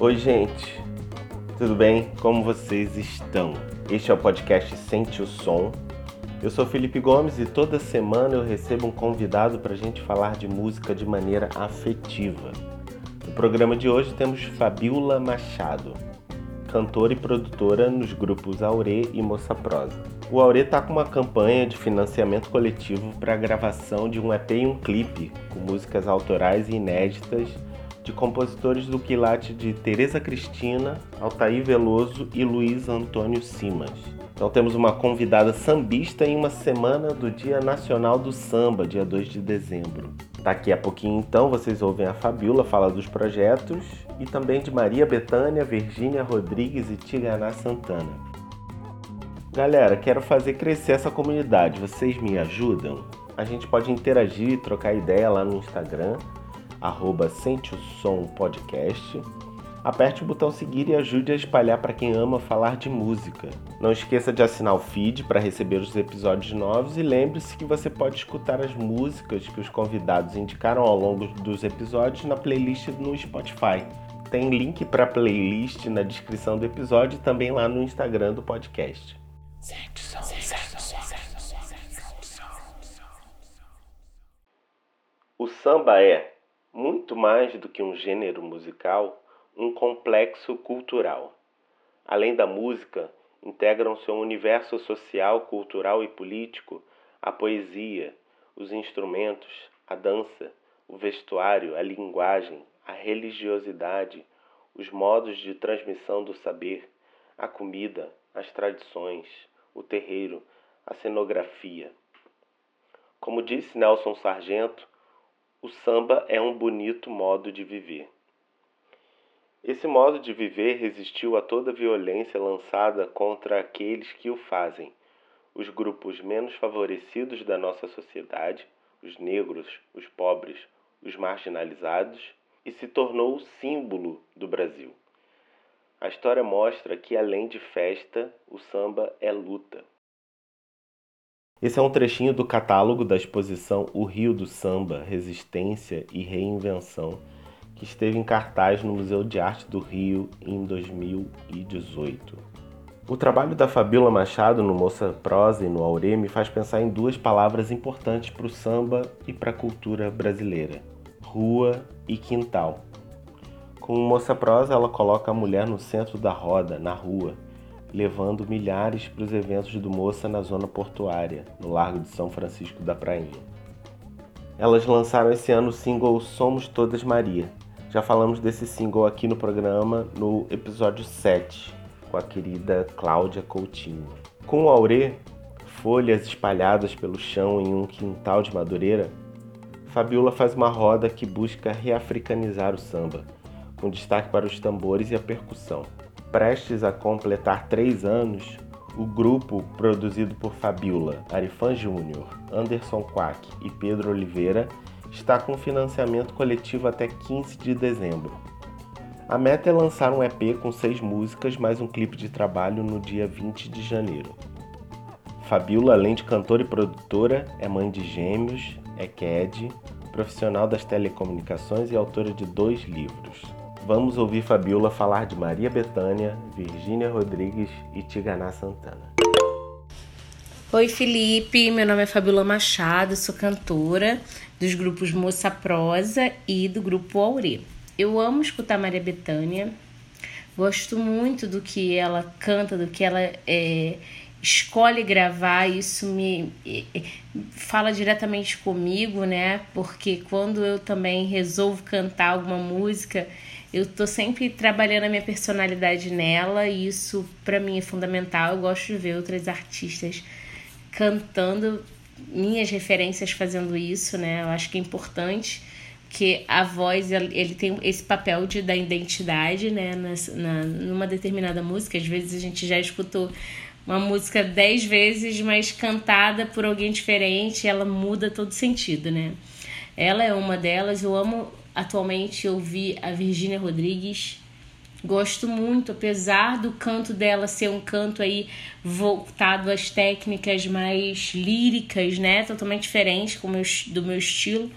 Oi, gente. Tudo bem? Como vocês estão? Este é o podcast Sente o Som. Eu sou Felipe Gomes e toda semana eu recebo um convidado para a gente falar de música de maneira afetiva. No programa de hoje temos Fabiola Machado, cantora e produtora nos grupos Aure e Moça Prosa. O Aure está com uma campanha de financiamento coletivo para a gravação de um EP e um clipe com músicas autorais e inéditas de compositores do quilate de Tereza Cristina, Altair Veloso e Luiz Antônio Simas. Então temos uma convidada sambista em uma semana do Dia Nacional do Samba, dia 2 de dezembro. Daqui a pouquinho então vocês ouvem a Fabiola falar dos projetos e também de Maria Betânia, Virgínia Rodrigues e Tiganá Santana. Galera, quero fazer crescer essa comunidade. Vocês me ajudam? A gente pode interagir trocar ideia lá no Instagram arroba Sente o Som Podcast. Aperte o botão seguir e ajude a espalhar para quem ama falar de música. Não esqueça de assinar o feed para receber os episódios novos e lembre-se que você pode escutar as músicas que os convidados indicaram ao longo dos episódios na playlist no Spotify. Tem link para a playlist na descrição do episódio e também lá no Instagram do podcast. Sente o som, sente o som, o samba é muito mais do que um gênero musical, um complexo cultural. Além da música, integram-se ao universo social, cultural e político a poesia, os instrumentos, a dança, o vestuário, a linguagem, a religiosidade, os modos de transmissão do saber, a comida, as tradições, o terreiro, a cenografia. Como disse Nelson Sargento, o samba é um bonito modo de viver. Esse modo de viver resistiu a toda violência lançada contra aqueles que o fazem, os grupos menos favorecidos da nossa sociedade, os negros, os pobres, os marginalizados, e se tornou o símbolo do Brasil. A história mostra que, além de festa, o samba é luta. Esse é um trechinho do catálogo da exposição O Rio do Samba, Resistência e Reinvenção, que esteve em cartaz no Museu de Arte do Rio em 2018. O trabalho da Fabíola Machado no Moça Prosa e no Aure me faz pensar em duas palavras importantes para o samba e para a cultura brasileira: rua e quintal. Com Moça Prosa, ela coloca a mulher no centro da roda, na rua, levando milhares para os eventos do Moça na zona portuária, no Largo de São Francisco da Prainha. Elas lançaram esse ano o single Somos Todas Maria. Já falamos desse single aqui no programa no episódio 7, com a querida Cláudia Coutinho. Com o Aurê, folhas espalhadas pelo chão em um quintal de Madureira, Fabiola faz uma roda que busca reafricanizar o samba, com destaque para os tambores e a percussão. Prestes a completar três anos, o grupo, produzido por Fabiola, Arifan Júnior, Anderson Quack e Pedro Oliveira, está com financiamento coletivo até 15 de dezembro. A meta é lançar um EP com seis músicas mais um clipe de trabalho no dia 20 de janeiro. Fabiola, além de cantora e produtora, é mãe de gêmeos, é CAD, profissional das telecomunicações e autora de dois livros. Vamos ouvir Fabiola falar de Maria Bethânia, Virgínia Rodrigues e Tiganá Santana. Oi Felipe, meu nome é Fabiola Machado, sou cantora dos grupos Moça Prosa e do grupo Aure. Eu amo escutar Maria Bethânia, gosto muito do que ela canta, do que ela é, escolhe gravar, isso me fala diretamente comigo, né? Porque quando eu também resolvo cantar alguma música, eu tô sempre trabalhando a minha personalidade nela e isso para mim é fundamental. Eu gosto de ver outras artistas cantando minhas referências fazendo isso, né? Eu acho que é importante que a voz ele tem esse papel de da identidade, né? Na, na, numa determinada música, às vezes a gente já escutou uma música dez vezes, mas cantada por alguém diferente, ela muda todo sentido, né? Ela é uma delas. Eu amo atualmente ouvir a Virgínia Rodrigues. Gosto muito, apesar do canto dela ser um canto aí voltado às técnicas mais líricas, né? Totalmente diferente meu, do meu estilo.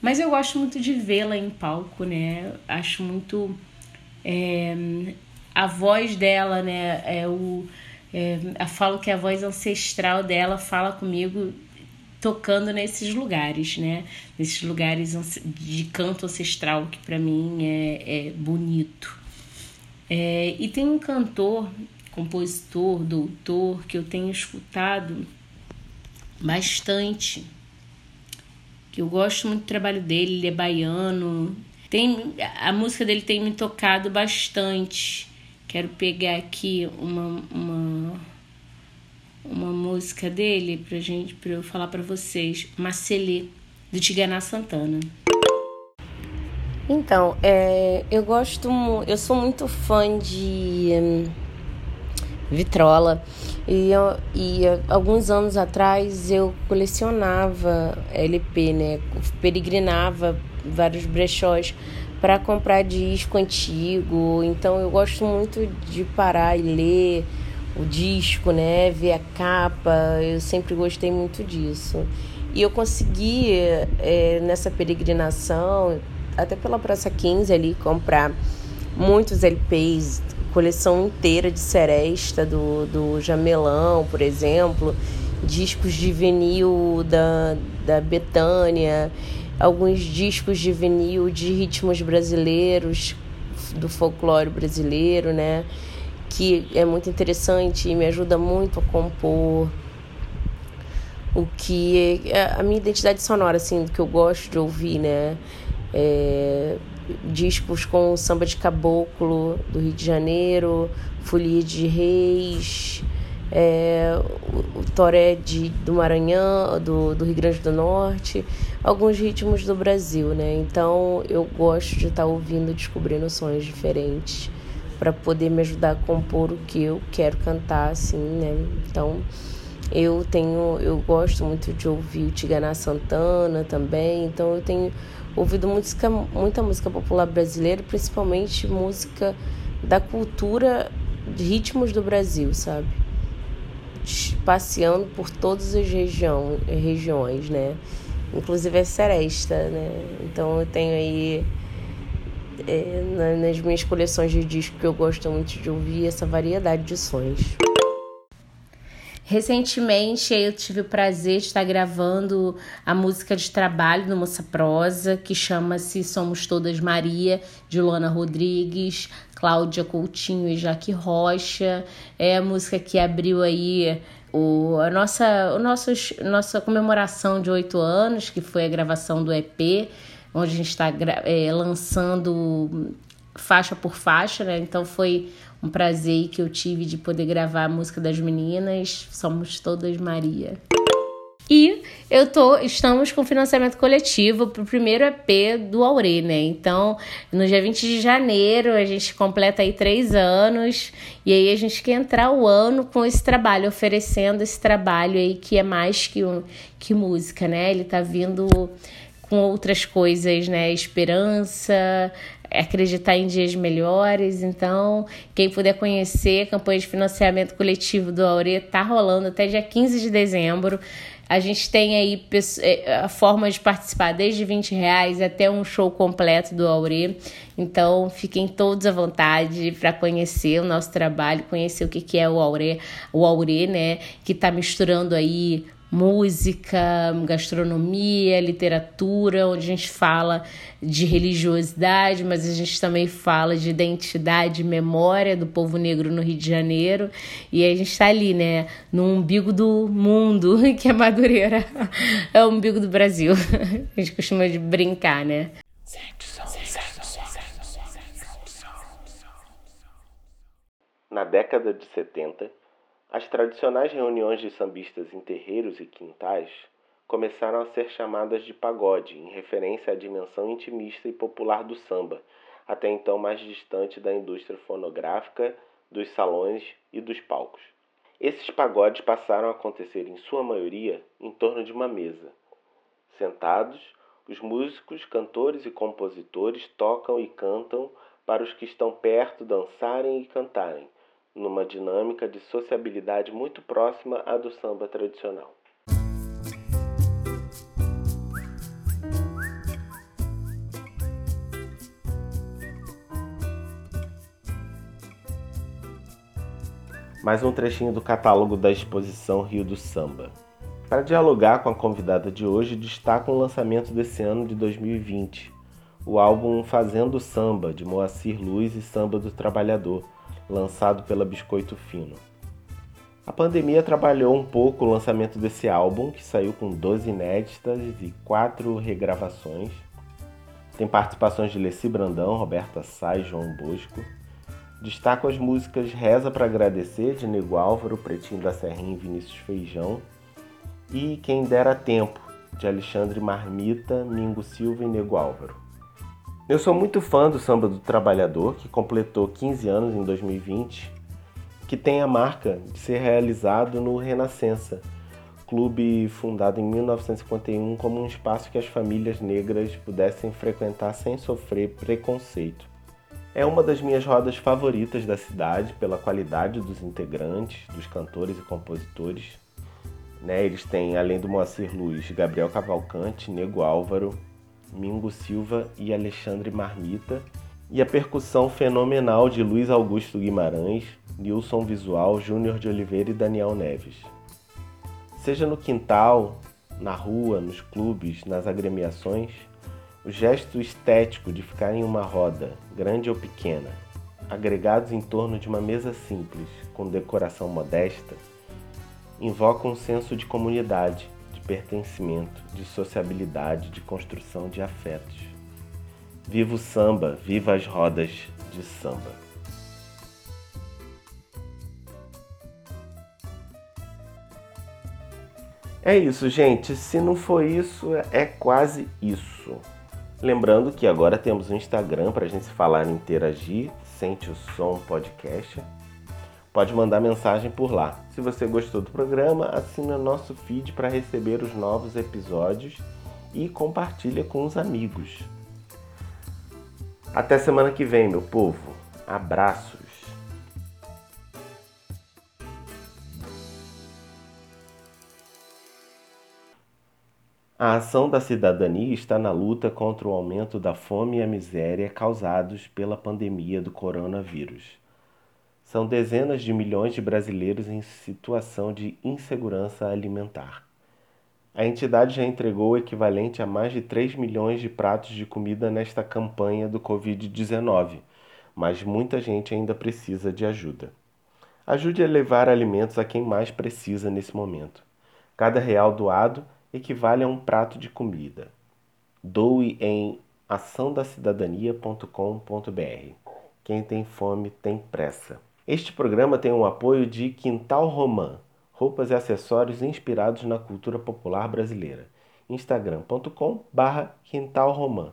Mas eu gosto muito de vê-la em palco, né? Acho muito É, a voz dela, né? É o, é, eu falo que a voz ancestral dela fala comigo tocando nesses lugares, né? Nesses lugares de canto ancestral que para mim é, é bonito. É, e tem um cantor, compositor, doutor que eu tenho escutado bastante, que eu gosto muito do trabalho dele, ele é baiano. Tem, a música dele tem me tocado bastante. Quero pegar aqui uma, uma, uma música dele pra gente, pra eu falar para vocês. Macelê, do Tiganá Santana. Então, é, eu gosto, eu sou muito fã de hum, vitrola e, eu, e alguns anos atrás eu colecionava LP, né? Peregrinava vários brechós para comprar disco antigo. Então eu gosto muito de parar e ler o disco, né? Ver a capa. Eu sempre gostei muito disso. E eu consegui é, nessa peregrinação até pela Praça 15 ali, comprar muitos LPs, coleção inteira de Seresta, do, do Jamelão, por exemplo, discos de vinil da, da Betânia, alguns discos de vinil de ritmos brasileiros, do folclore brasileiro, né? Que é muito interessante e me ajuda muito a compor o que é a minha identidade sonora, assim, que eu gosto de ouvir, né? é, discos com samba de caboclo do Rio de Janeiro, folia de reis, é, o, o toré de, do Maranhão, do, do Rio Grande do Norte, alguns ritmos do Brasil, né? Então eu gosto de estar tá ouvindo, descobrindo sons diferentes para poder me ajudar a compor o que eu quero cantar, assim, né? Então eu tenho, eu gosto muito de ouvir o Tiganá Santana também, então eu tenho ouvido música, muita música popular brasileira, principalmente música da cultura de ritmos do Brasil, sabe? Passeando por todas as região, regiões, né? Inclusive a Seresta, né? Então eu tenho aí é, nas minhas coleções de discos que eu gosto muito de ouvir essa variedade de sons. Recentemente eu tive o prazer de estar gravando a música de trabalho do Moça Prosa, que chama-se Somos Todas Maria, de Luana Rodrigues, Cláudia Coutinho e Jaque Rocha. É a música que abriu aí o, a nossa, o nossos, nossa comemoração de oito anos, que foi a gravação do EP, onde a gente está é, lançando faixa por faixa, né? Então foi um prazer que eu tive de poder gravar a música das meninas. Somos todas Maria. E eu tô, estamos com financiamento coletivo para o primeiro EP do Aure, né? Então, no dia 20 de janeiro, a gente completa aí três anos, e aí a gente quer entrar o ano com esse trabalho, oferecendo esse trabalho aí que é mais que, um, que música, né? Ele tá vindo com outras coisas, né? Esperança, acreditar em dias melhores. Então, quem puder conhecer a campanha de financiamento coletivo do Aure tá rolando até dia 15 de dezembro. A gente tem aí é, a forma de participar desde 20 reais até um show completo do Aure. Então, fiquem todos à vontade para conhecer o nosso trabalho, conhecer o que, que é o Aure, o Aure, né? Que está misturando aí música, gastronomia, literatura, onde a gente fala de religiosidade, mas a gente também fala de identidade e memória do povo negro no Rio de Janeiro. E a gente está ali, né, no umbigo do mundo, que é Madureira, é o umbigo do Brasil. A gente costuma de brincar, né? Na década de 70, as tradicionais reuniões de sambistas em terreiros e quintais começaram a ser chamadas de pagode, em referência à dimensão intimista e popular do samba, até então mais distante da indústria fonográfica, dos salões e dos palcos. Esses pagodes passaram a acontecer, em sua maioria, em torno de uma mesa. Sentados, os músicos, cantores e compositores tocam e cantam para os que estão perto dançarem e cantarem, numa dinâmica de sociabilidade muito próxima à do samba tradicional. Mais um trechinho do catálogo da exposição Rio do Samba. Para dialogar com a convidada de hoje, destaca um lançamento desse ano de 2020, o álbum Fazendo Samba, de Moacir Luiz e Samba do Trabalhador, lançado pela Biscoito Fino. A pandemia trabalhou um pouco o lançamento desse álbum, que saiu com 12 inéditas e 4 regravações. Tem participações de Leci Brandão, Roberta Sá e João Bosco. Destaco as músicas Reza para Agradecer, de Nego Álvaro, Pretinho da Serrinha e Vinícius Feijão. E Quem Dera Tempo, de Alexandre Marmita, Mingo Silva e Nego Álvaro. Eu sou muito fã do Samba do Trabalhador, que completou 15 anos em 2020 que tem a marca de ser realizado no Renascença, clube fundado em 1951 como um espaço que as famílias negras pudessem frequentar sem sofrer preconceito. É uma das minhas rodas favoritas da cidade pela qualidade dos integrantes, dos cantores e compositores. Né, eles têm, além do Moacir Luiz, Gabriel Cavalcante, Nego Álvaro, Mingo Silva e Alexandre Marmita, e a percussão fenomenal de Luiz Augusto Guimarães, Nilson Visual, Júnior de Oliveira e Daniel Neves. Seja no quintal, na rua, nos clubes, nas agremiações, o gesto estético de ficar em uma roda, grande ou pequena, agregados em torno de uma mesa simples, com decoração modesta, invoca um senso de comunidade, de pertencimento, de sociabilidade, de construção de afetos. Viva o samba, viva as rodas de samba. É isso, gente. Se não for isso, é quase isso. Lembrando que agora temos um Instagram para a gente falar e interagir. Sente o som podcast. Pode mandar mensagem por lá. Se você gostou do programa, assina nosso feed para receber os novos episódios e compartilha com os amigos. Até semana que vem, meu povo. Abraços. A ação da cidadania está na luta contra o aumento da fome e a miséria causados pela pandemia do coronavírus. São dezenas de milhões de brasileiros em situação de insegurança alimentar. A entidade já entregou o equivalente a mais de 3 milhões de pratos de comida nesta campanha do Covid-19, mas muita gente ainda precisa de ajuda. Ajude a levar alimentos a quem mais precisa nesse momento. Cada real doado equivale a um prato de comida. Doe em açãodacidadania.com.br. Quem tem fome tem pressa. Este programa tem o apoio de Quintal Romã roupas e acessórios inspirados na cultura popular brasileira. instagram.com barra quintalromã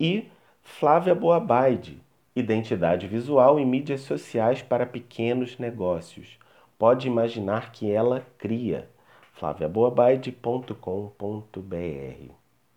e Flávia Boabaide, identidade visual e mídias sociais para pequenos negócios. Pode imaginar que ela cria. flaviaboabaide.com.br